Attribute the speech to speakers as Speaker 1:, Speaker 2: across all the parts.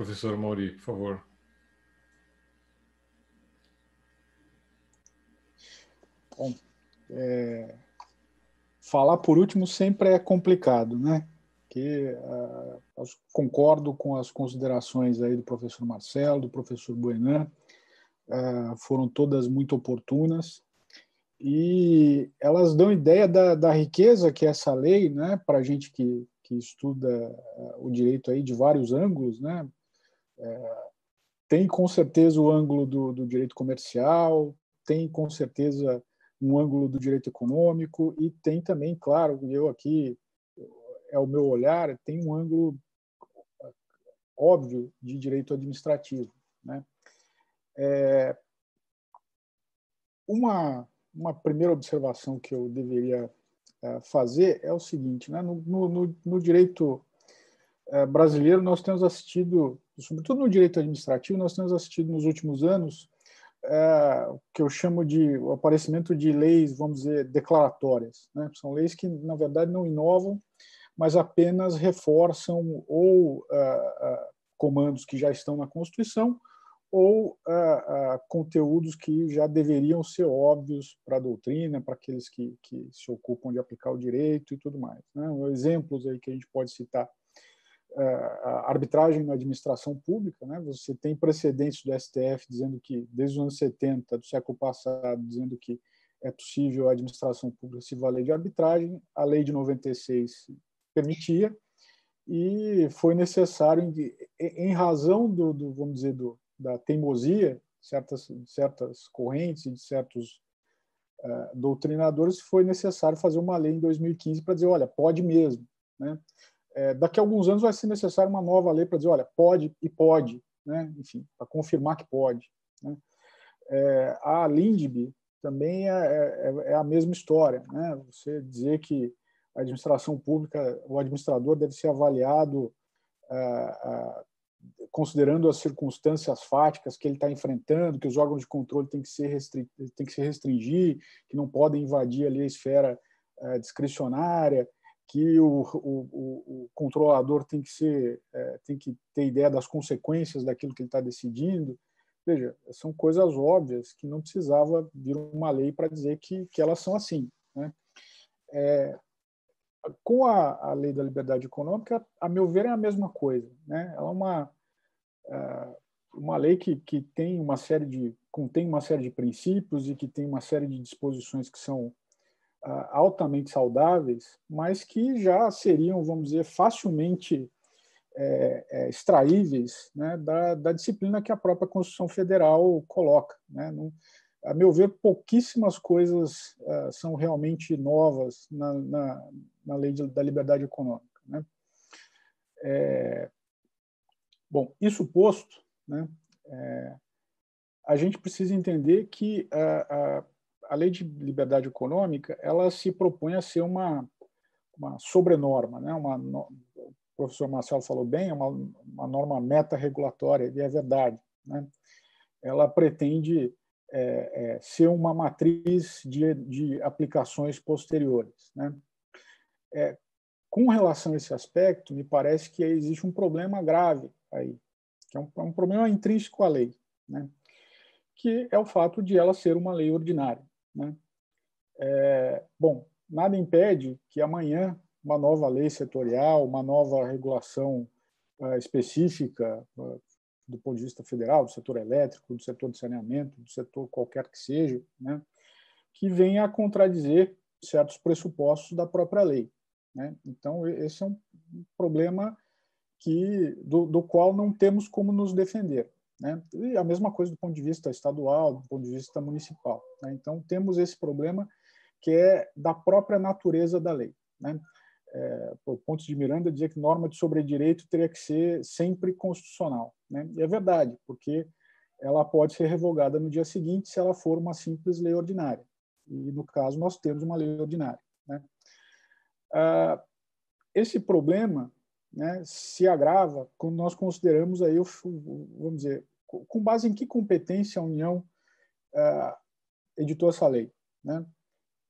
Speaker 1: Professor Mauri, por favor.
Speaker 2: Bom, é, falar por último sempre é complicado, né? Que uh, concordo com as considerações aí do professor Marcelo, do professor Buenan, uh, foram todas muito oportunas e elas dão ideia da, da riqueza que é essa lei, né? Para gente que, que estuda uh, o direito aí de vários ângulos, né? É, tem com certeza o ângulo do, do direito comercial, tem com certeza um ângulo do direito econômico e tem também, claro, eu aqui é o meu olhar, tem um ângulo óbvio de direito administrativo, né? É, uma uma primeira observação que eu deveria é, fazer é o seguinte, né? No, no, no direito é, brasileiro nós temos assistido, sobretudo no direito administrativo, nós temos assistido nos últimos anos é, o que eu chamo de o aparecimento de leis, vamos dizer, declaratórias. Né? São leis que, na verdade, não inovam, mas apenas reforçam ou é, é, comandos que já estão na Constituição ou conteúdos que já deveriam ser óbvios para a doutrina, para aqueles que, que se ocupam de aplicar o direito e tudo mais. Né? Exemplos aí que a gente pode citar é, arbitragem na administração pública, né? Você tem precedentes do STF dizendo que desde os anos 70 do século passado dizendo que é possível a administração pública se valer de arbitragem. A lei de 96 permitia e foi necessário em, razão do, do, vamos dizer do, da teimosia certas certas correntes e de certos uh, doutrinadores foi necessário fazer uma lei em 2015 para dizer olha pode mesmo né é, daqui a alguns anos vai ser necessário uma nova lei para dizer, olha, pode e pode, né? enfim, para confirmar que pode. Né? É, a LINDB também é, é, é, a mesma história. Né? Você dizer que a administração pública, o administrador deve ser avaliado é, é, considerando as circunstâncias fáticas que ele está enfrentando, que os órgãos de controle têm que, ser têm que se restringir, que não podem invadir ali a esfera discricionária, que o, o, o, controlador tem que ser é, tem que ter ideia das consequências daquilo que ele está decidindo veja são coisas óbvias que não precisava vir uma lei para dizer que, que elas são assim né? É, com a, a, lei da liberdade econômica a meu ver é a mesma coisa né ela é uma é, uma lei que, que tem uma série de contém uma série de princípios e que tem uma série de disposições que são altamente saudáveis, mas que já seriam, vamos dizer, facilmente é, é, extraíveis né, da, da, disciplina que a própria Constituição Federal coloca. Né? Não, a meu ver, pouquíssimas coisas uh, são realmente novas na, na, na lei de, da liberdade econômica. Né? É, bom, isso posto, né, é, a gente precisa entender que uh, uh, a lei de liberdade econômica ela se propõe a ser uma, uma sobrenorma, né? uma, o professor Marcelo falou bem, é uma, uma norma meta-regulatória, e é verdade. Né? Ela pretende é, é, ser uma matriz de, de aplicações posteriores. Né? É, com relação a esse aspecto, me parece que existe um problema grave aí, que é um, é um problema intrínseco à lei, né? que é o fato de ela ser uma lei ordinária. Né? É, bom, nada impede que amanhã uma nova lei setorial, uma nova regulação uh, específica uh, do ponto de vista federal, do setor elétrico, do setor de saneamento, do setor qualquer que seja, né, que venha a contradizer certos pressupostos da própria lei. Né? Então, esse é um problema que do, do qual não temos como nos defender. Né? E a mesma coisa do ponto de vista estadual, do ponto de vista municipal. Né? Então, temos esse problema que é da própria natureza da lei. Né? É, o ponto de Miranda dizia que norma de sobredireito teria que ser sempre constitucional. Né? E é verdade, porque ela pode ser revogada no dia seguinte se ela for uma simples lei ordinária. E, no caso, nós temos uma lei ordinária. Né? Ah, esse problema né, se agrava quando nós consideramos aí, vamos dizer, com base em que competência a União uh, editou essa lei? Né?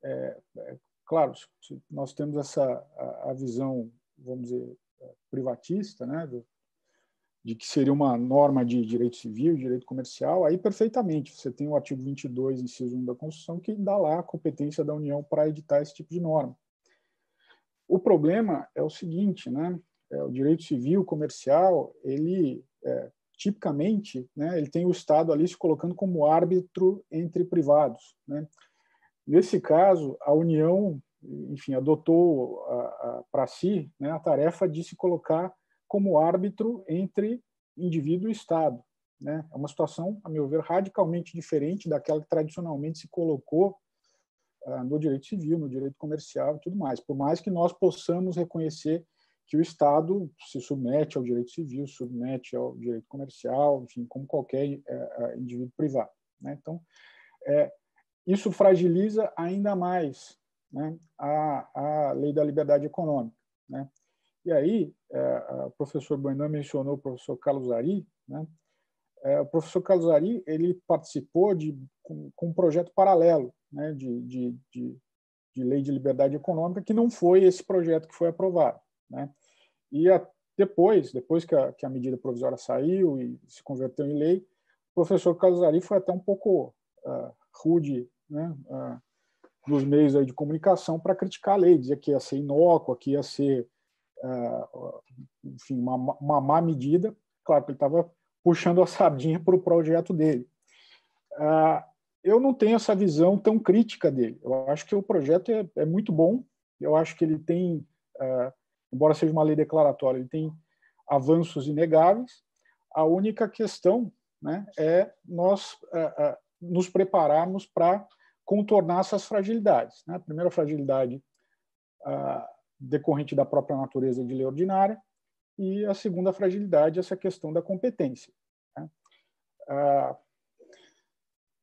Speaker 2: É, é, claro, nós temos essa a, a, visão, vamos dizer, privatista, né, do, de que seria uma norma de direito civil, direito comercial, aí perfeitamente. Você tem o artigo 22, inciso 1 da Constituição, que dá lá a competência da União para editar esse tipo de norma. O problema é o seguinte, né? É, o direito civil comercial, ele é, tipicamente, né, ele tem o Estado ali se colocando como árbitro entre privados. Né? Nesse caso, a União, enfim, adotou para si né, a tarefa de se colocar como árbitro entre indivíduo e Estado. Né? É uma situação, a meu ver, radicalmente diferente daquela que tradicionalmente se colocou uh, no direito civil, no direito comercial e tudo mais. Por mais que nós possamos reconhecer que o Estado se submete ao direito civil, submete ao direito comercial, enfim, como qualquer é, indivíduo privado. Né? Então, é, isso fragiliza ainda mais né, a, a lei da liberdade econômica. Né? E aí, é, o professor Buenan mencionou o professor Carlos Ari, né? É, o professor Carlos Ari ele participou de com, com um projeto paralelo né, de, de, de, de, lei de liberdade econômica que não foi esse projeto que foi aprovado. Né? E a, depois, depois que a, que a, medida provisória saiu e se converteu em lei, o professor Carlos Ari foi até um pouco uh, rude né, uh, nos meios aí de comunicação para criticar a lei, dizer que ia ser inócua, que ia ser uh, enfim, uma, uma má medida. Claro que ele estava puxando a sardinha para o projeto dele. eu não tenho essa visão tão crítica dele. Eu acho que o projeto é, é muito bom. Eu acho que ele tem embora seja uma lei declaratória, ele tem avanços inegáveis. A única questão né, é nós uh, uh, nos prepararmos para contornar essas fragilidades. Né? A primeira fragilidade uh, decorrente da própria natureza de lei ordinária e a segunda fragilidade essa questão da competência. Né?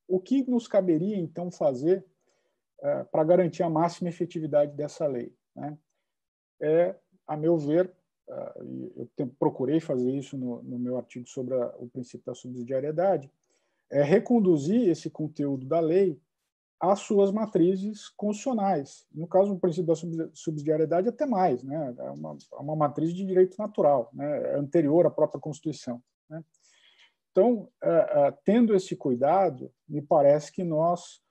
Speaker 2: o que nos caberia então fazer para garantir a máxima efetividade dessa lei? Né? É a meu ver, ah, eu procurei fazer isso no, no meu artigo sobre a, o princípio da subsidiariedade, é reconduzir esse conteúdo da lei às suas matrizes constitucionais. No caso, o princípio da subsidiariedade, até mais, né? é uma, é uma matriz de direito natural, né? é anterior à própria Constituição. Né? Então, é, é, tendo esse cuidado, me parece que nós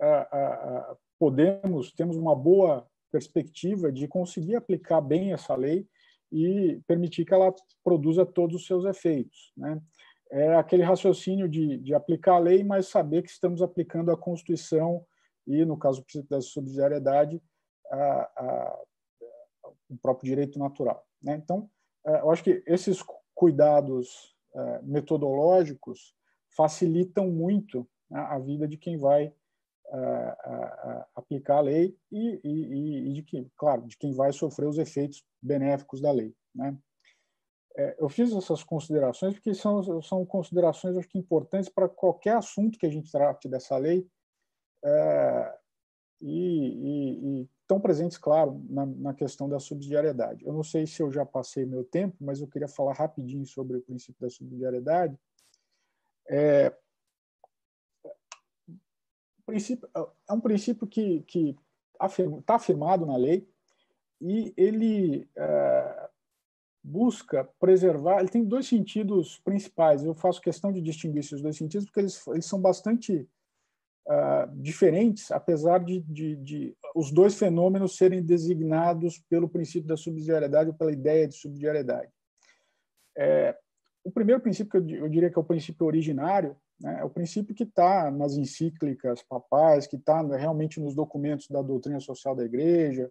Speaker 2: é, podemos, temos uma boa perspectiva de conseguir aplicar bem essa lei e permitir que ela produza todos os seus efeitos. Né? É aquele raciocínio de, de aplicar a lei, mas saber que estamos aplicando a Constituição e, no caso da subsidiariedade, a, a, o próprio direito natural. Né? Então, é, eu acho que esses cuidados é, metodológicos facilitam muito né, a vida de quem vai aplicar a lei e, e, e, de que, claro, de quem vai sofrer os efeitos benéficos da lei. Né? É, eu fiz essas considerações porque são, são considerações acho que importantes para qualquer assunto que a gente trate dessa lei é, e, e, estão presentes, claro, na, na, questão da subsidiariedade. Eu não sei se eu já passei meu tempo, mas eu queria falar rapidinho sobre o princípio da subsidiariedade. É, princípio, é um princípio que está afirmado na lei e ele é, busca preservar. Ele tem dois sentidos principais. Eu faço questão de distinguir esses dois sentidos porque eles, eles são bastante uh, diferentes, apesar de, de, de, os dois fenômenos serem designados pelo princípio da subsidiariedade ou pela ideia de subsidiariedade. É, o primeiro princípio que eu, eu diria que é o princípio originário né? É o princípio que está nas encíclicas papais, que está realmente nos documentos da doutrina social da Igreja,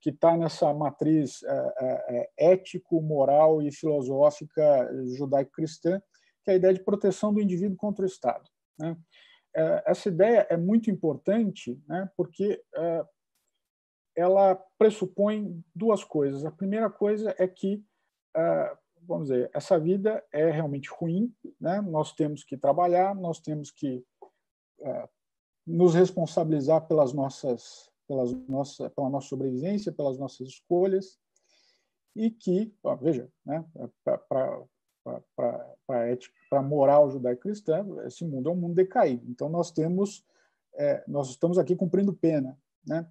Speaker 2: que está nessa matriz é, é, é, ético, moral e filosófica judaico-cristã, que é a ideia de proteção do indivíduo contra o Estado. Né? É, essa ideia é muito importante, né? porque é, ela pressupõe duas coisas. A primeira coisa é que vamos dizer, essa vida é realmente ruim, né? Nós temos que trabalhar, nós temos que é, nos responsabilizar pelas nossas, pelas nossa, pela nossa sobrevivência, pelas nossas escolhas, e que, ó, veja, né? Para para para moral judaico-cristã, esse mundo é um mundo decaído. Então nós temos, é, nós estamos aqui cumprindo pena, né?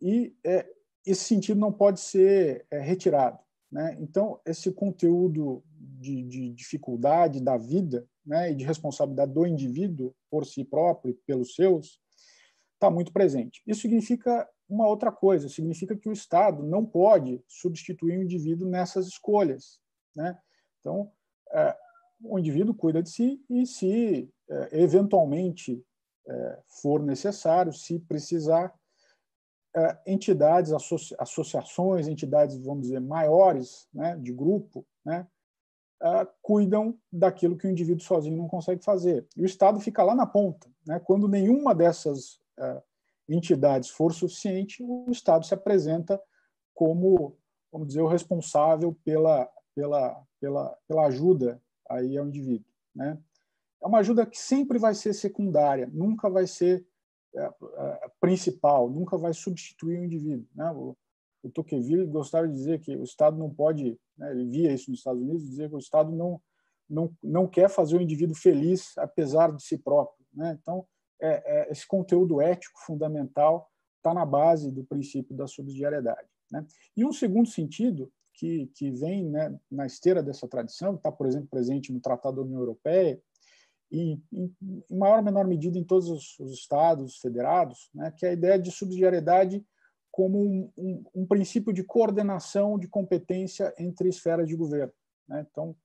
Speaker 2: E é, esse sentido não pode ser é, retirado. Né? Então, esse conteúdo de, de dificuldade da vida né, e de responsabilidade do indivíduo por si próprio e pelos seus está muito presente. Isso significa uma outra coisa, significa que o Estado não pode substituir o indivíduo nessas escolhas. Né? Então, é, o indivíduo cuida de si e, se é, eventualmente é, for necessário, se precisar, entidades, associa associações, entidades, vamos dizer, maiores, né, de grupo, né, é, cuidam daquilo que o indivíduo sozinho não consegue fazer. E o Estado fica lá na ponta. Né? Quando nenhuma dessas é, entidades for suficiente, o Estado se apresenta como, vamos dizer, o responsável pela, pela, pela, pela ajuda aí ao indivíduo. Né? É uma ajuda que sempre vai ser secundária, nunca vai ser é, é, principal, nunca vai substituir o indivíduo. Né? O, o Tocqueville gostava de dizer que o Estado não pode, né, ele via isso nos Estados Unidos, dizer que o Estado não, não, não quer fazer o indivíduo feliz apesar de si próprio. Né? Então, é, é, esse conteúdo ético fundamental está na base do princípio da subsidiariedade. Né? E um segundo sentido que, que vem né, na esteira dessa tradição, está, por exemplo, presente no Tratado da União Europeia, e em, maior ou menor medida em todos os, os estados federados, né, que é a ideia de subsidiariedade como um, um, um, princípio de coordenação de competência entre esferas de governo. Né? Então,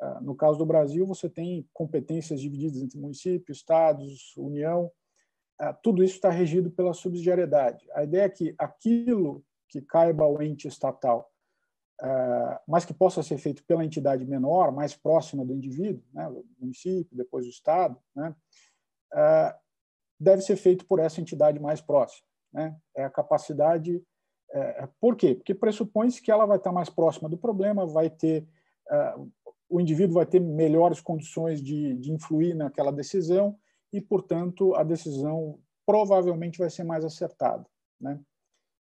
Speaker 2: ah, no caso do Brasil, você tem competências divididas entre município, estados, União, ah, tudo isso está regido pela subsidiariedade. A ideia é que aquilo que caiba ao ente estatal mas que possa ser feito pela entidade menor, mais próxima do indivíduo, né, o município, depois o Estado, né, uh, deve ser feito por essa entidade mais próxima. Né? É a capacidade. Uh, por quê? Porque pressupõe-se que ela vai estar mais próxima do problema, vai ter. o indivíduo vai ter melhores condições de, de influir naquela decisão e, portanto, a decisão provavelmente vai ser mais acertada. Né?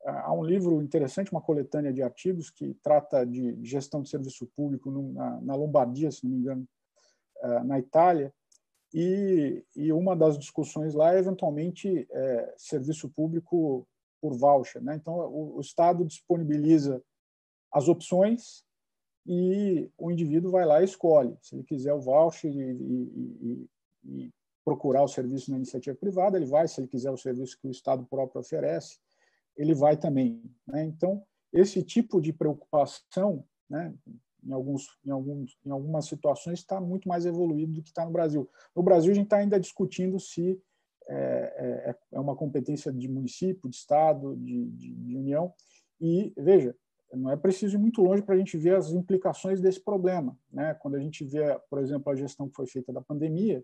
Speaker 2: Há um livro interessante, uma coletânea de artigos que trata de gestão de serviço público na, Lombardia, se não me engano, eh, na Itália, e, uma das discussões lá é eventualmente é, serviço público por voucher. Né? Então, o, o, Estado disponibiliza as opções e o indivíduo vai lá e escolhe. Se ele quiser o voucher e, e, e procurar o serviço na iniciativa privada, ele vai. Se ele quiser o serviço que o Estado próprio oferece, ele vai também. Né? Então, esse tipo de preocupação, né, em, alguns, em, alguns, em algumas situações, está muito mais evoluído do que está no Brasil. No Brasil, a gente está ainda discutindo se é, é, é, uma competência de município, de Estado, de, de, de União. E, veja, não é preciso ir muito longe para a gente ver as implicações desse problema. Né? Quando a gente vê, por exemplo, a gestão que foi feita da pandemia,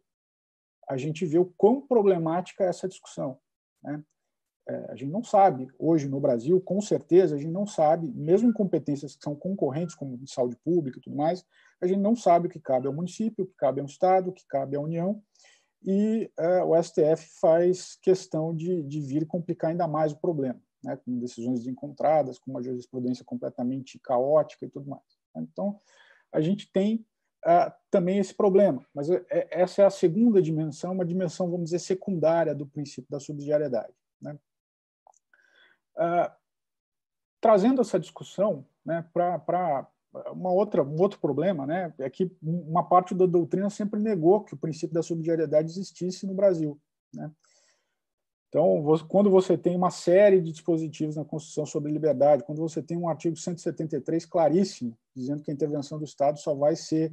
Speaker 2: a gente vê o quão problemática é essa discussão. Né? É, a gente não sabe, hoje no Brasil, com certeza, a gente não sabe, mesmo em competências que são concorrentes, como de saúde pública e tudo mais, a gente não sabe o que cabe ao município, o que cabe ao Estado, o que cabe à União, e é, o STF faz questão de, de vir complicar ainda mais o problema, né, com decisões desencontradas, com uma jurisprudência completamente caótica e tudo mais. Então, a gente tem uh, também esse problema, mas é, essa é a segunda dimensão, uma dimensão, vamos dizer, secundária do princípio da subsidiariedade. Né? Uh, trazendo essa discussão né, para uma outra um outro problema né é que uma parte da doutrina sempre negou que o princípio da subsidiariedade existisse no Brasil né? então quando você tem uma série de dispositivos na Constituição sobre liberdade quando você tem um artigo 173 claríssimo dizendo que a intervenção do Estado só vai ser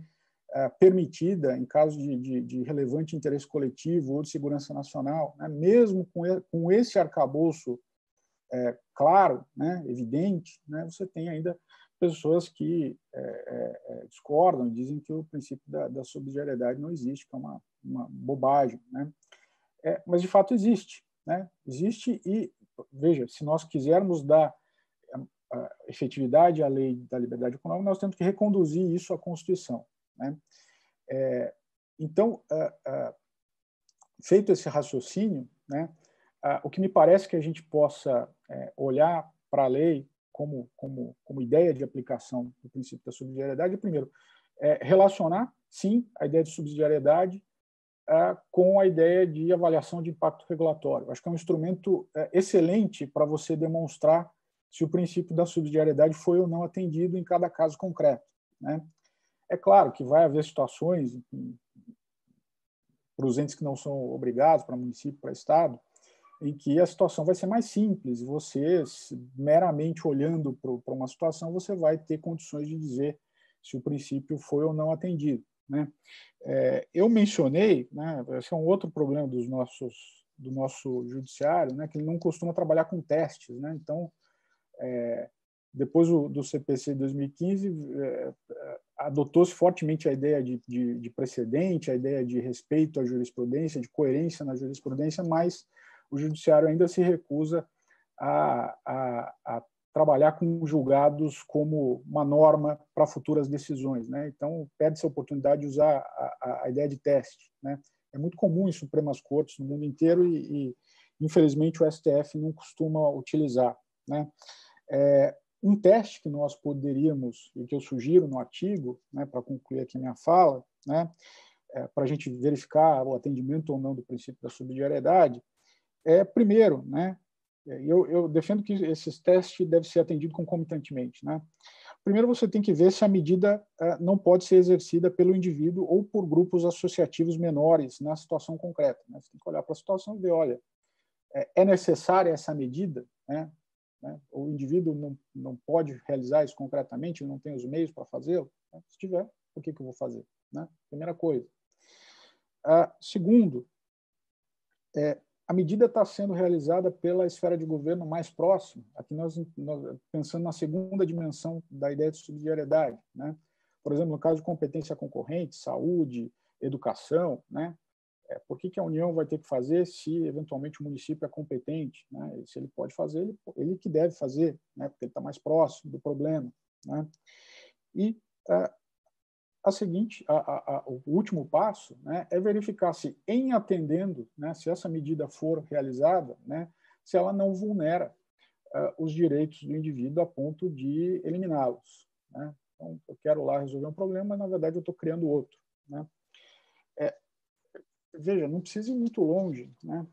Speaker 2: é, permitida em caso de, de, de, relevante interesse coletivo ou de segurança nacional né? mesmo com, com esse arcabouço é, claro, né, evidente, né, você tem ainda pessoas que é, é, é, discordam, dizem que o princípio da, da subsidiariedade não existe, que é uma, uma bobagem. Né? É, mas, de fato, existe. Né? Existe e, veja, se nós quisermos dar efetividade à lei da liberdade econômica, nós temos que reconduzir isso à Constituição. Né? É, então, feito esse raciocínio, né, o que me parece que a gente possa é, olhar para a lei como, como, como ideia de aplicação do princípio da subsidiariedade, primeiro, é relacionar, sim, a ideia de subsidiariedade é, com a ideia de avaliação de impacto regulatório. Acho que é um instrumento é, excelente para você demonstrar se o princípio da subsidiariedade foi ou não atendido em cada caso concreto. Né? É claro que vai haver situações, para os entes que não são obrigados, para município, para estado, em que a situação vai ser mais simples. Você, meramente olhando para uma situação, você vai ter condições de dizer se o princípio foi ou não atendido. Né? É, eu mencionei, né, esse é um outro problema dos nossos do nosso judiciário, né, que ele não costuma trabalhar com testes, né? Então, é, depois do, do CPC 2015, é, adotou-se fortemente a ideia de, de, de, precedente, a ideia de respeito à jurisprudência, de coerência na jurisprudência, mas o judiciário ainda se recusa a, a, a trabalhar com julgados como uma norma para futuras decisões. Né? Então, perde-se a oportunidade de usar a, a, ideia de teste. Né? É muito comum em Supremas Cortes no mundo inteiro e, e infelizmente, o STF não costuma utilizar. Né? É, um teste que nós poderíamos, e que eu sugiro no artigo, né, para concluir aqui minha fala, né, é, para a gente verificar o atendimento ou não do princípio da subsidiariedade, é, primeiro, né, eu, eu defendo que esses testes devem ser atendidos concomitantemente. Né? Primeiro, você tem que ver se a medida é, não pode ser exercida pelo indivíduo ou por grupos associativos menores na situação concreta. Né? Você tem que olhar para a situação e ver, olha, é, é necessária essa medida? Né? Né? O indivíduo não, não pode realizar isso concretamente, não tem os meios para fazê-lo. Né? Se tiver, o que, que eu vou fazer? Né? Primeira coisa. Ah, segundo, é, a medida está sendo realizada pela esfera de governo mais próxima. Aqui nós, nós, pensando na segunda dimensão da ideia de subsidiariedade, né? Por exemplo, no caso de competência concorrente, saúde, educação, né? É, por que, que, a União vai ter que fazer se eventualmente o município é competente? Né? Se ele pode fazer, ele, ele que deve fazer, né? porque ele está mais próximo do problema. Né? E é, a seguinte, a, a, a, o último passo né, é verificar se, em atendendo, né, se essa medida for realizada, né, se ela não vulnera uh, os direitos do indivíduo a ponto de eliminá-los. Né? Então, eu quero lá resolver um problema, mas na verdade eu estou criando outro. Né? É, veja, não precisa ir muito longe. Né?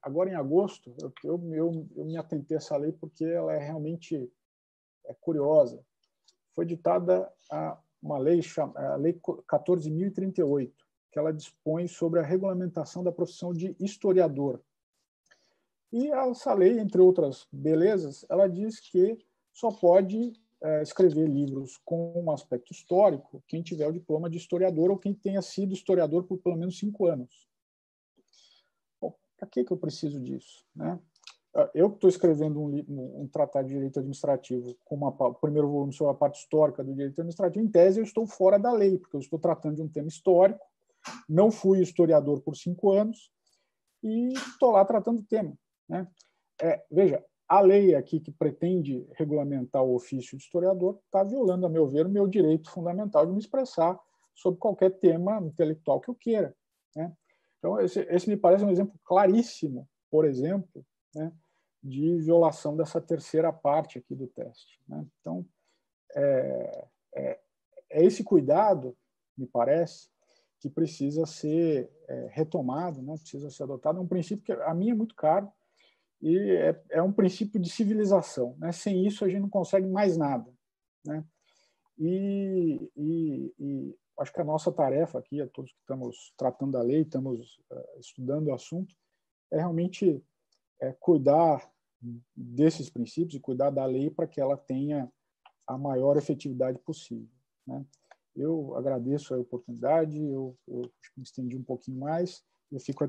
Speaker 2: Agora, em agosto, eu, eu, eu, eu me atentei a essa lei porque ela é realmente é curiosa. Foi ditada a uma lei, a Lei 14.038, que ela dispõe sobre a regulamentação da profissão de historiador. E essa lei, entre outras belezas, ela diz que só pode é, escrever livros com um aspecto histórico quem tiver o diploma de historiador ou quem tenha sido historiador por pelo menos cinco anos. Para que, que eu preciso disso? Né? Eu estou escrevendo um, um, tratado de direito administrativo com uma, o primeiro volume sobre a parte histórica do direito administrativo. Em tese, eu estou fora da lei, porque eu estou tratando de um tema histórico. Não fui historiador por cinco anos e estou lá tratando o tema. Né? É, veja, a lei aqui que pretende regulamentar o ofício de historiador está violando, a meu ver, o meu direito fundamental de me expressar sobre qualquer tema intelectual que eu queira. Né? Então, esse, esse, me parece um exemplo claríssimo, por exemplo, né, de violação dessa terceira parte aqui do teste. Né? Então, é, é, é, esse cuidado, me parece, que precisa ser é, retomado, né? precisa ser adotado. É um princípio que a mim é muito caro, e é, é um princípio de civilização. Né? Sem isso, a gente não consegue mais nada. Né? E, e, e, acho que a nossa tarefa aqui, a todos que estamos tratando da lei, estamos uh, estudando o assunto, é realmente é, cuidar desses princípios e cuidar da lei para que ela tenha a maior efetividade possível. Né? Eu agradeço a oportunidade, eu, eu me estendi um pouquinho mais, eu fico